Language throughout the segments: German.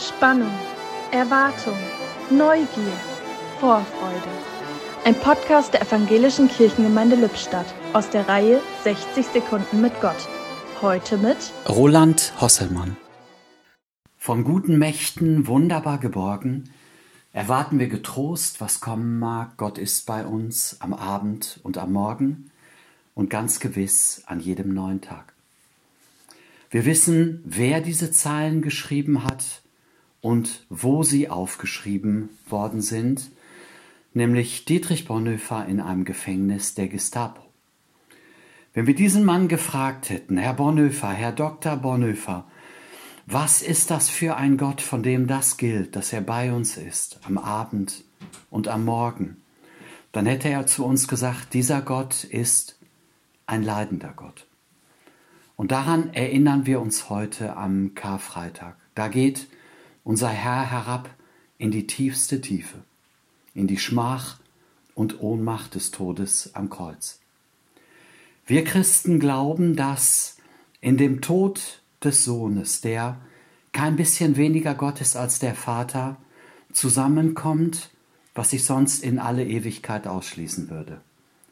Spannung, Erwartung, Neugier, Vorfreude. Ein Podcast der Evangelischen Kirchengemeinde Lippstadt aus der Reihe 60 Sekunden mit Gott. Heute mit Roland Hosselmann. Von guten Mächten wunderbar geborgen, erwarten wir getrost, was kommen mag. Gott ist bei uns am Abend und am Morgen und ganz gewiss an jedem neuen Tag. Wir wissen, wer diese Zeilen geschrieben hat und wo sie aufgeschrieben worden sind, nämlich Dietrich Bonhoeffer in einem Gefängnis der Gestapo. Wenn wir diesen Mann gefragt hätten, Herr Bonhoeffer, Herr Dr. Bonhoeffer, was ist das für ein Gott, von dem das gilt, dass er bei uns ist, am Abend und am Morgen, dann hätte er zu uns gesagt, dieser Gott ist ein leidender Gott. Und daran erinnern wir uns heute am Karfreitag. Da geht unser Herr herab in die tiefste Tiefe, in die Schmach und Ohnmacht des Todes am Kreuz. Wir Christen glauben, dass in dem Tod des Sohnes, der kein bisschen weniger Gott ist als der Vater, zusammenkommt, was sich sonst in alle Ewigkeit ausschließen würde.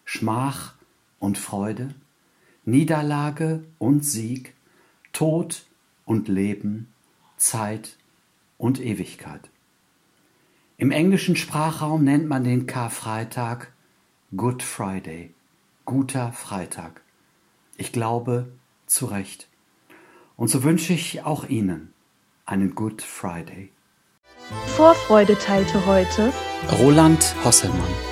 Schmach und Freude, Niederlage und Sieg, Tod und Leben, Zeit und Ewigkeit. Im englischen Sprachraum nennt man den Karfreitag Good Friday, guter Freitag. Ich glaube, zu Recht. Und so wünsche ich auch Ihnen einen Good Friday. Vorfreude teilte heute Roland Hosselmann.